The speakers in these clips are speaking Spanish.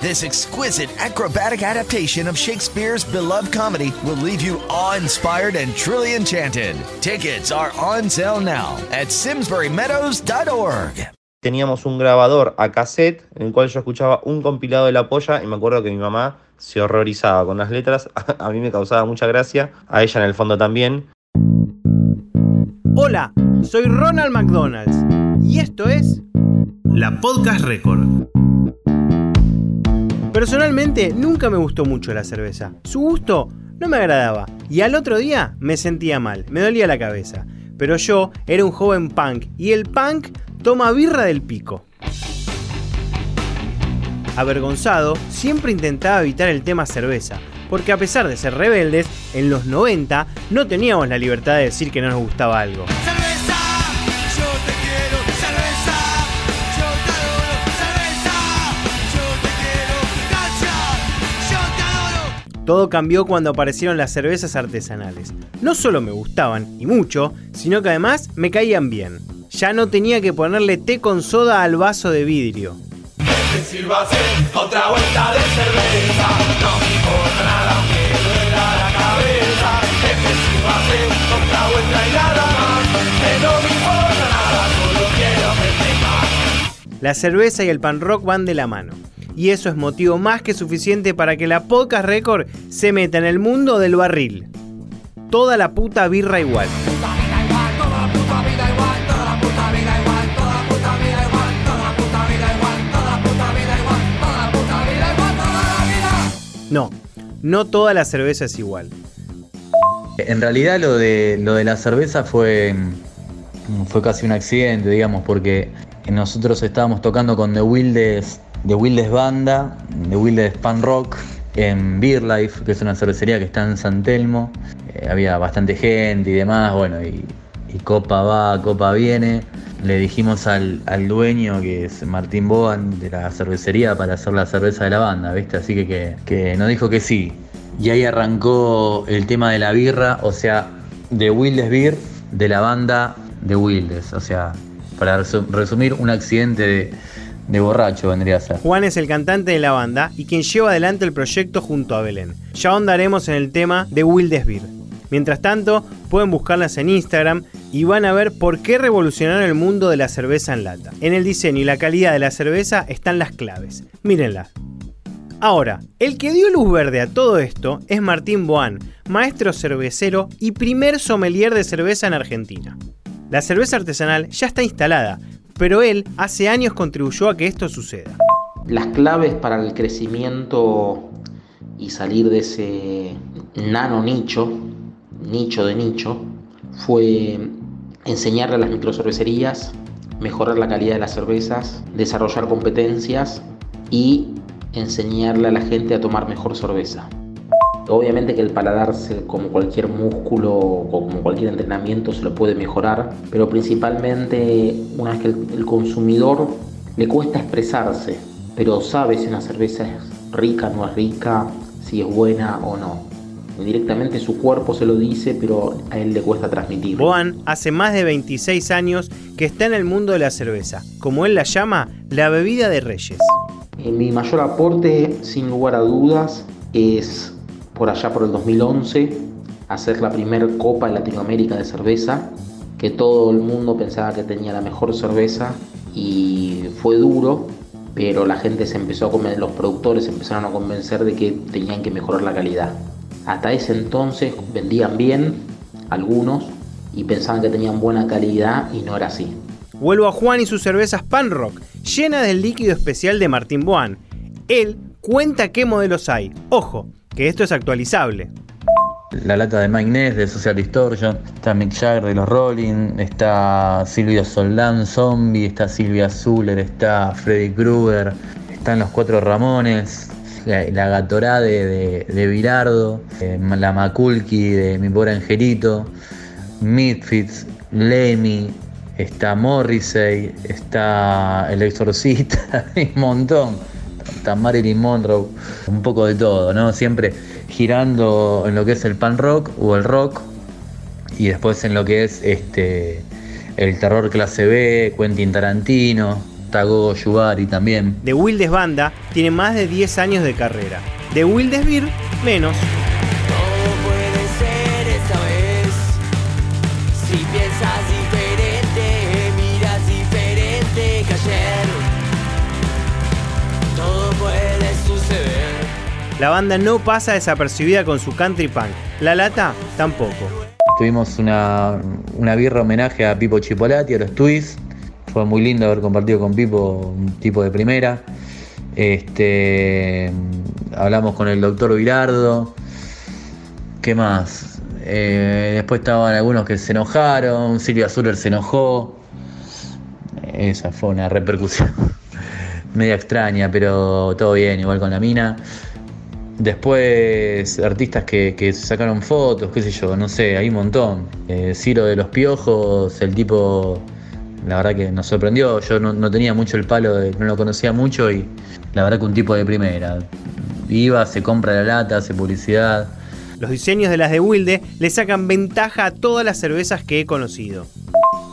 This exquisite acrobatic adaptation of Shakespeare's beloved comedy will leave you awe-inspired and truly enchanted. Tickets are on sale now at simsburymeadows.org. Teníamos un grabador a cassette en el cual yo escuchaba un compilado de la polla y me acuerdo que mi mamá se horrorizaba con las letras. A mí me causaba mucha gracia, a ella en el fondo también. Hola, soy Ronald McDonald's y esto es La Podcast Record. Personalmente nunca me gustó mucho la cerveza. Su gusto no me agradaba y al otro día me sentía mal, me dolía la cabeza. Pero yo era un joven punk y el punk toma birra del pico. Avergonzado, siempre intentaba evitar el tema cerveza, porque a pesar de ser rebeldes, en los 90 no teníamos la libertad de decir que no nos gustaba algo. Todo cambió cuando aparecieron las cervezas artesanales. No solo me gustaban, y mucho, sino que además me caían bien. Ya no tenía que ponerle té con soda al vaso de vidrio. La cerveza y el pan rock van de la mano y eso es motivo más que suficiente para que la Podcast Record se meta en el mundo del barril. Toda la puta birra igual. No, no toda la cerveza es igual. En realidad lo de, lo de la cerveza fue, fue casi un accidente, digamos, porque nosotros estábamos tocando con The Wildest de Wildes Banda, de Wildes Pan Rock, en Beer Life, que es una cervecería que está en San Telmo. Eh, había bastante gente y demás, bueno, y, copa va, copa viene. Le dijimos al, dueño, que es Martín Boan, de la cervecería, para hacer la cerveza de la banda, ¿viste? Así que, que, nos dijo que sí. Y ahí arrancó el tema de la birra, o sea, de Wildes Beer, de la banda de Wildes. O sea, para resumir, un accidente de de borracho vendría a ser. Juan es el cantante de la banda y quien lleva adelante el proyecto junto a Belén. Ya ahondaremos en el tema de Wildesbeer. Mientras tanto, pueden buscarlas en Instagram y van a ver por qué revolucionaron el mundo de la cerveza en lata. En el diseño y la calidad de la cerveza están las claves. Mírenla. Ahora, el que dio luz verde a todo esto es Martín Boán, maestro cervecero y primer sommelier de cerveza en Argentina. La cerveza artesanal ya está instalada, pero él hace años contribuyó a que esto suceda. Las claves para el crecimiento y salir de ese nano nicho, nicho de nicho, fue enseñarle a las microcervecerías, mejorar la calidad de las cervezas, desarrollar competencias y enseñarle a la gente a tomar mejor cerveza. Obviamente que el paladar, como cualquier músculo o como cualquier entrenamiento, se lo puede mejorar, pero principalmente una vez que el, consumidor le cuesta expresarse, pero sabe si una cerveza es rica, o no es rica, si es buena o no. Directamente su cuerpo se lo dice, pero a él le cuesta transmitir. Boan hace más de 26 años que está en el mundo de la cerveza, como él la llama, la bebida de reyes. Eh, mi mayor aporte, sin lugar a dudas, es por allá por el 2011 hacer la primera Copa de Latinoamérica de cerveza, que todo el mundo pensaba que tenía la mejor cerveza y fue duro, pero la gente se empezó a convencer, los productores se empezaron a convencer de que tenían que mejorar la calidad. Hasta ese entonces vendían bien algunos y pensaban que tenían buena calidad y no era así. Vuelvo a Juan y sus cervezas Pan Rock, llenas del líquido especial de Martín Boan. Él cuenta qué modelos hay. Ojo, que esto es actualizable. La lata de Mike Ness de Social Distortion, está Mick Jagger de los Rolling, está Silvia Soldán Zombie, está Silvia Zuller, está Freddy Krueger, están los Cuatro Ramones, la, Gatorade de, de, Virardo, eh, la Maculki de Mi Pobre Angelito, Midfits, Lemmy, está Morrissey, está El Exorcista, un montón. Está Marilyn Monroe, un poco de todo, ¿no? Siempre girando en lo que es el pan rock o el rock y después en lo que es este el terror clase B, Quentin Tarantino, Tago Yubari también. The Wildes Banda tiene más de 10 años de carrera. The Wildes Beer, menos. La banda no pasa desapercibida con su country punk. La lata tampoco. Tuvimos una, una birra homenaje a Pipo Chipolati, a los Twists. Fue muy lindo haber compartido con Pipo, un tipo de primera. Este, hablamos con el doctor Virardo. ¿Qué más? Eh, después estaban algunos que se enojaron. Silvia Zuller se enojó. Esa fue una repercusión media extraña, pero todo bien, igual con la mina. Después, artistas que, que sacaron fotos, qué sé yo, no sé, hay un montón. Eh, Ciro de los Piojos, el tipo, la verdad que nos sorprendió. Yo no, no tenía mucho el palo, de, no lo conocía mucho y la verdad que un tipo de primera. Iba, se compra la lata, hace publicidad. Los diseños de las de Wilde le sacan ventaja a todas las cervezas que he conocido.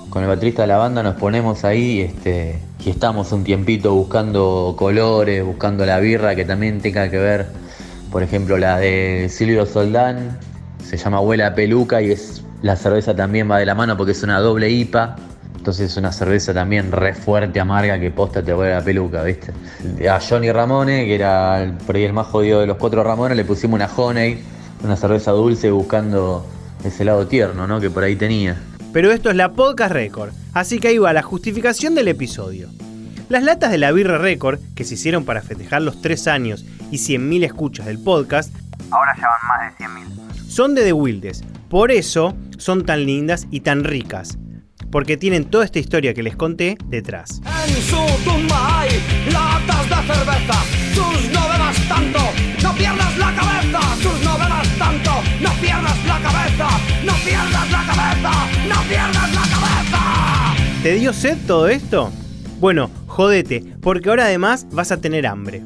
Con el baterista de la banda nos ponemos ahí este, y estamos un tiempito buscando colores, buscando la birra que también tenga que ver, por ejemplo, la de Silvio Soldán, se llama Abuela Peluca y es la cerveza también va de la mano porque es una doble IPA. Entonces es una cerveza también re fuerte, amarga, que posta te vuelve la peluca, ¿viste? A Johnny Ramone, que era por ahí el más jodido de los cuatro Ramones, le pusimos una Honey, una cerveza dulce buscando ese lado tierno, ¿no? Que por ahí tenía. Pero esto es la Podcast Record, así que ahí va la justificación del episodio. Las latas de la Birra Record, que se hicieron para festejar los 3 años y 100.000 escuchas del podcast, Ahora ya van más de 100.000. son de The Wildes. Por eso son tan lindas y tan ricas. Porque tienen toda esta historia que les conté detrás. En su tumba hay latas de cerveza. Sus no bebas tanto, no pierdas la cabeza. Sus no bebas tanto, no pierdas la cabeza. No pierdas la cabeza, no pierdas la cabeza. ¿Te dio sed todo esto? Bueno, jodete, porque ahora además vas a tener hambre.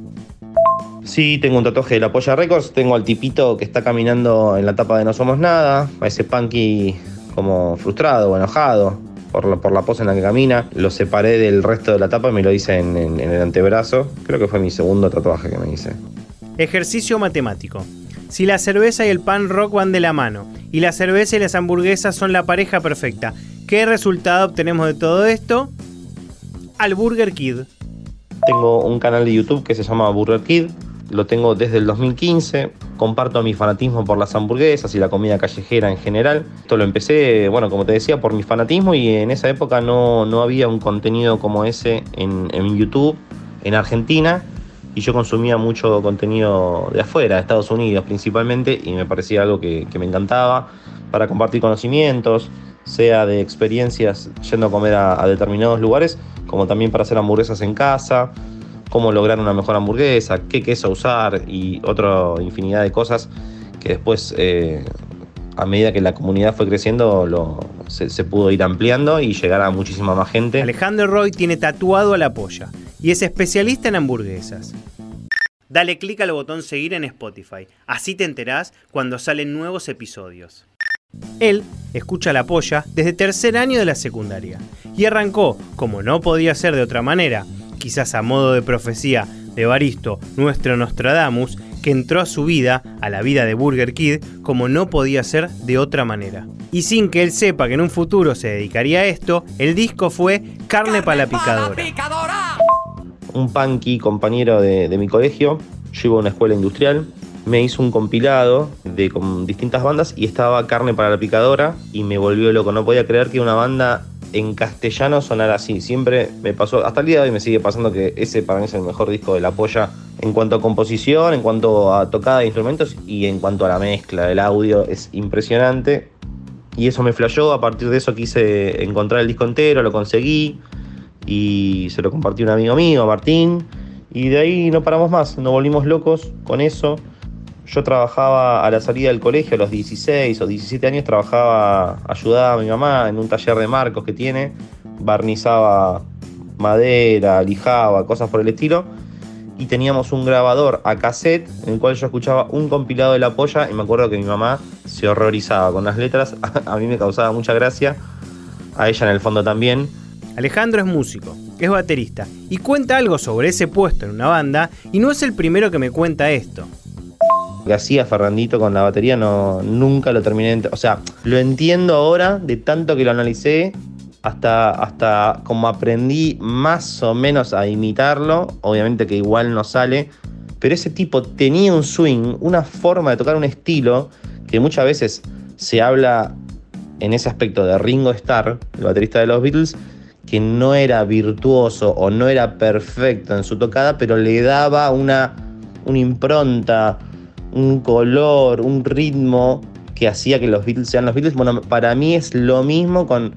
Sí, tengo un tatuaje de la Polla Records, tengo al tipito que está caminando en la tapa de No Somos Nada, a ese punky como frustrado o enojado por la, por la pose en la que camina. Lo separé del resto de la tapa y me lo hice en, en- en el antebrazo. Creo que fue mi segundo tatuaje que me hice. Ejercicio matemático. Si la cerveza y el pan rock van de la mano, y la cerveza y las hamburguesas son la pareja perfecta, ¿qué resultado obtenemos de todo esto? Al Burger Kid. Tengo un canal de YouTube que se llama Burger Kid. Lo tengo desde el 2015. Comparto mi fanatismo por las hamburguesas y la comida callejera en general. Esto lo empecé, bueno, como te decía, por mi fanatismo y en esa época no, no había un contenido como ese en, YouTube, en Argentina. Y yo consumía mucho contenido de afuera, de Estados Unidos principalmente, y me parecía algo que, me encantaba para compartir conocimientos, sea de experiencias yendo a comer a determinados lugares, como también para hacer hamburguesas en casa, cómo lograr una mejor hamburguesa, qué queso usar y otra infinidad de cosas que después, eh, a medida que la comunidad fue creciendo, lo- se, se pudo ir ampliando y llegar a muchísima más gente. Alejandro Roy tiene tatuado a la polla y es especialista en hamburguesas. Dale clic al botón seguir en Spotify, así te enterás cuando salen nuevos episodios. Él escucha la polla desde tercer año de la secundaria y arrancó, como no podía ser de otra manera, quizás a modo de profecía de Baristo, nuestro Nostradamus, que entró a su vida, a la vida de Burger Kid, como no podía ser de otra manera. Y sin que él sepa que en un futuro se dedicaría a esto, el disco fue Carne para la picadora. picadora. un punky compañero de, de mi colegio, yo iba a una escuela industrial, me hizo un compilado de con distintas bandas y estaba Carne para la Picadora y me volvió loco. No podía creer que una banda en castellano sonara así. Siempre me pasó, hasta el día de hoy me sigue pasando que ese para mí es el mejor disco de La Polla en cuanto a composición, en cuanto a tocada de instrumentos y en cuanto a la mezcla del audio. Es impresionante. Y eso me flashó, a partir de eso quise encontrar el disco entero, lo conseguí y se lo compartí a un amigo mío, Martín, y de ahí no paramos más, nos volvimos locos con eso. Yo trabajaba a la salida del colegio, a los 16 o 17 años, trabajaba, ayudaba a mi mamá en un taller de marcos que tiene, barnizaba madera, lijaba, cosas por el estilo. Y teníamos un grabador a cassette en el cual yo escuchaba un compilado de la polla y me acuerdo que mi mamá se horrorizaba con las letras. A mí me causaba mucha gracia, a ella en el fondo también. Alejandro es músico, es baterista y cuenta algo sobre ese puesto en una banda y no es el primero que me cuenta esto. Que hacía Ferrandito con la batería no, nunca lo terminé. O sea, lo entiendo ahora de tanto que lo analicé hasta, hasta como aprendí más o menos a imitarlo. Obviamente que igual no sale. Pero ese tipo tenía un swing, una forma de tocar un estilo que muchas veces se habla en ese aspecto de Ringo Starr, el baterista de los Beatles, que no era virtuoso o no era perfecto en su tocada, pero le daba una, una impronta, un color, un ritmo que hacía que los Beatles sean los Beatles. Bueno, para mí es lo mismo con,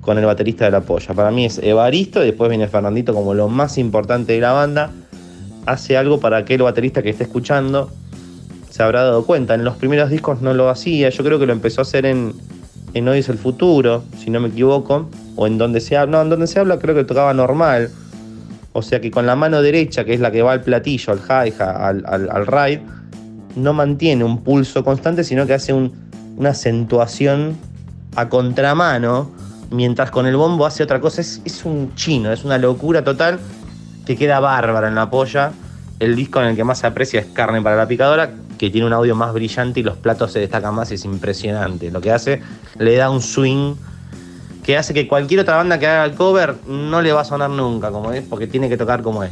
con el baterista de la polla. Para mí es Evaristo y después viene Fernandito como lo más importante de la banda. Hace algo para aquel baterista que esté escuchando se habrá dado cuenta. En los primeros discos no lo hacía. Yo creo que lo empezó a hacer en, en Hoy es el futuro, si no me equivoco. O en donde se habla. No, en donde se habla creo que tocaba normal. O sea que con la mano derecha, que es la que va al platillo, al hi-hat, al, al, al ride, no mantiene un pulso constante, sino que hace un- una acentuación a contramano, mientras con el bombo hace otra cosa. Es, es un chino, es una locura total que queda bárbara en la polla. El disco en el que más se aprecia es Carne para la Picadora, que tiene un audio más brillante y los platos se destacan más, es impresionante. Lo que hace, le da un swing que hace que cualquier otra banda que haga el cover no le va a sonar nunca como es, porque tiene que tocar como él.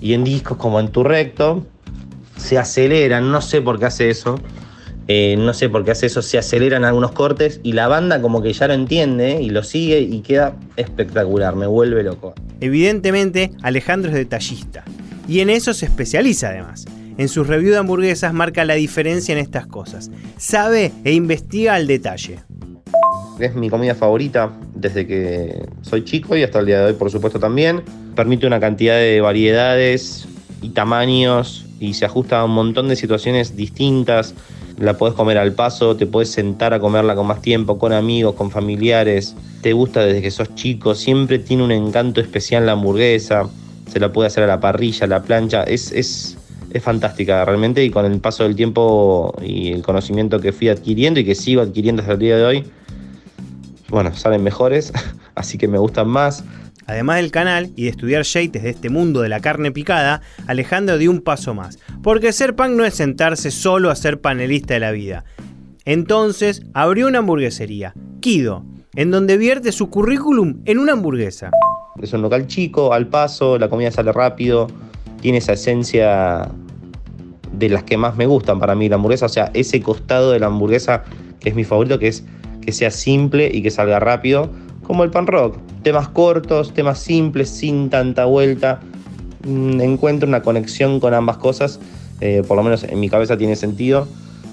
Y en discos como en Tu Recto, se aceleran, no sé por qué hace eso. eh, no sé por qué hace eso, se aceleran algunos cortes y la banda como que ya lo entiende y lo sigue y queda espectacular, me vuelve loco. Evidentemente, Alejandro es detallista. Y en eso se especializa además. En sus reviews de hamburguesas marca la diferencia en estas cosas. Sabe e investiga al detalle. Es mi comida favorita desde que soy chico y hasta el día de hoy, por supuesto, también. Permite una cantidad de variedades y tamaños y se ajusta a un montón de situaciones distintas. La podés comer al paso, te puedes sentar a comerla con más tiempo, con amigos, con familiares. Te gusta desde que sos chico, siempre tiene un encanto especial la hamburguesa. Se la puede hacer a la parrilla, a la plancha. Es, es, es fantástica realmente y con el paso del tiempo y el conocimiento que fui adquiriendo y que sigo adquiriendo hasta el día de hoy, bueno, salen mejores, así que me gustan más. Además del canal y de estudiar yates de este mundo de la carne picada, Alejandro dio un paso más. Porque ser punk no es sentarse solo a ser panelista de la vida. Entonces abrió una hamburguesería, Kido, en donde vierte su currículum en una hamburguesa. Es un local chico, al paso, la comida sale rápido, tiene esa esencia de las que más me gustan para mí la hamburguesa, o sea, ese costado de la hamburguesa que es mi favorito, que es que sea simple y que salga rápido, como el pan rock. Temas cortos, temas simples, sin tanta vuelta. Mm, Encuentro una conexión con ambas cosas, eh, por lo menos en mi cabeza tiene sentido.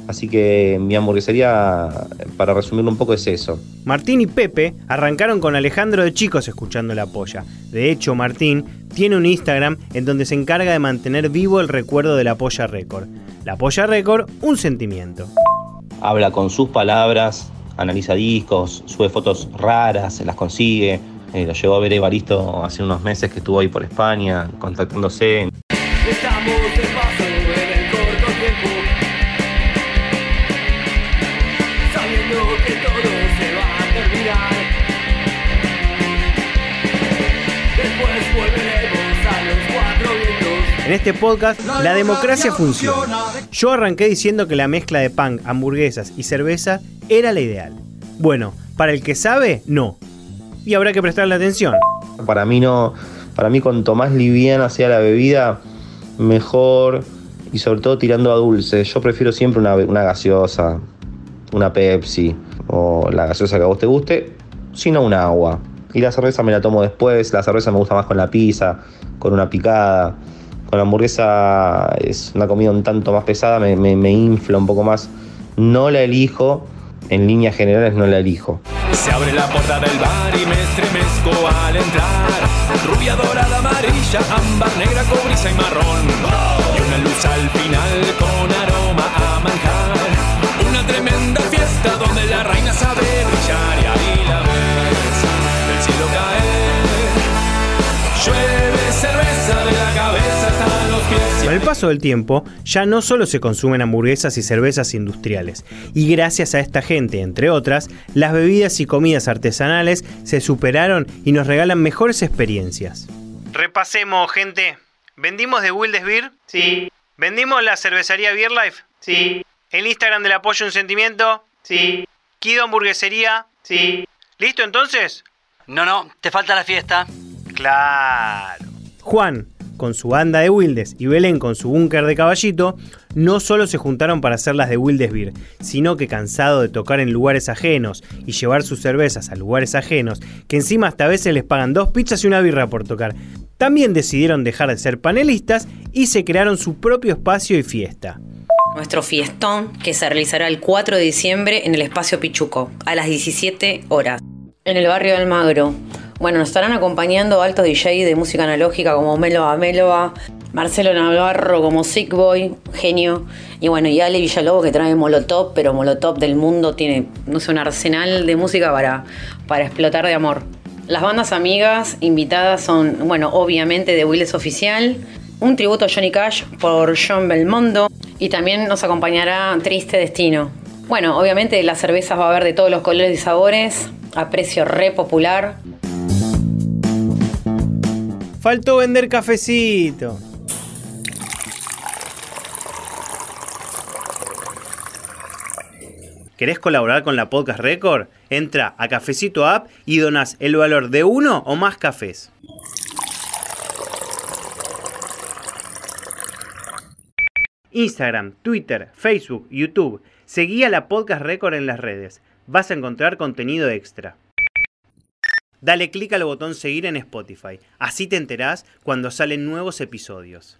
Así que mi hamburguesería, para resumirlo un poco, es eso. Martín y Pepe arrancaron con Alejandro de chicos escuchando la polla. De hecho, Martín tiene un Instagram en donde se encarga de mantener vivo el recuerdo de la polla récord. La polla récord, un sentimiento. habla con sus palabras, analiza discos, sube fotos raras, se las consigue. Eh, lo llevó a ver Evaristo hace unos meses que estuvo ahí por España, contactándose. Estamos de paso en el corto tiempo Sabiendo que todo se va a terminar Después volveremos a los cuatro vientos En este podcast, la democracia funciona. Yo arranqué diciendo que la mezcla de pan, hamburguesas y cerveza era la ideal. Bueno, para el que sabe, no. Y habrá que prestarle atención. Para mí no, para mí cuanto más liviana sea la bebida, mejor y sobre todo tirando a dulce. Yo prefiero siempre una, una gaseosa, una Pepsi o la gaseosa que a vos te guste, sino un agua. Y la cerveza me la tomo después, la cerveza me gusta más con la pizza, con una picada. Con la hamburguesa es una comida un tanto más pesada, me, me- me infla un poco más. No la elijo, en líneas generales no la elijo. Se abre la puerta del bar y me estremezco al entrar. Rubia, dorada, amarilla, ámbar, negra, cobriza y marrón. Y paso del tiempo, ya no solo se consumen hamburguesas y cervezas industriales, y gracias a esta gente, entre otras, las bebidas y comidas artesanales se superaron y nos regalan mejores experiencias. Repasemos, gente. ¿Vendimos de Wildes Beer? Sí. ¿Vendimos la cervecería Beer Life? Sí. ¿El Instagram del apoyo un sentimiento? Sí. ¿Kido Hamburguesería? Sí. ¿Listo entonces? No, no, te falta la fiesta. Claro. Juan, con su banda de Wildes y Belén con su búnker de caballito, no solo se juntaron para hacer las de Wildes Beer, sino que cansado de tocar en lugares ajenos y llevar sus cervezas a lugares ajenos, que encima hasta a veces les pagan dos pizzas y una birra por tocar, también decidieron dejar de ser panelistas y se crearon su propio espacio y fiesta. Nuestro fiestón que se realizará el 4 de diciembre en el espacio Pichuco a las 17 horas en el barrio del Magro. Bueno, nos estarán acompañando altos DJ de música analógica como Meloa Meloa, Marcelo Navarro como Sick Boy, genio, y bueno, y Ale Villalobos que trae Molotov, pero Molotov del mundo tiene, no sé, un arsenal de música para, para explotar de amor. Las bandas amigas invitadas son, bueno, obviamente de Willis Oficial, un tributo a Johnny Cash por John Belmondo y también nos acompañará Triste Destino. Bueno, obviamente las cervezas va a haber de todos los colores y sabores, a precio re popular. Faltó vender cafecito. ¿Querés colaborar con la Podcast Record? Entra a Cafecito App y donas el valor de uno o más cafés. Instagram, Twitter, Facebook, YouTube. Seguí a la Podcast Record en las redes. Vas a encontrar contenido extra. Dale clic al botón seguir en Spotify. Así te enterás cuando salen nuevos episodios.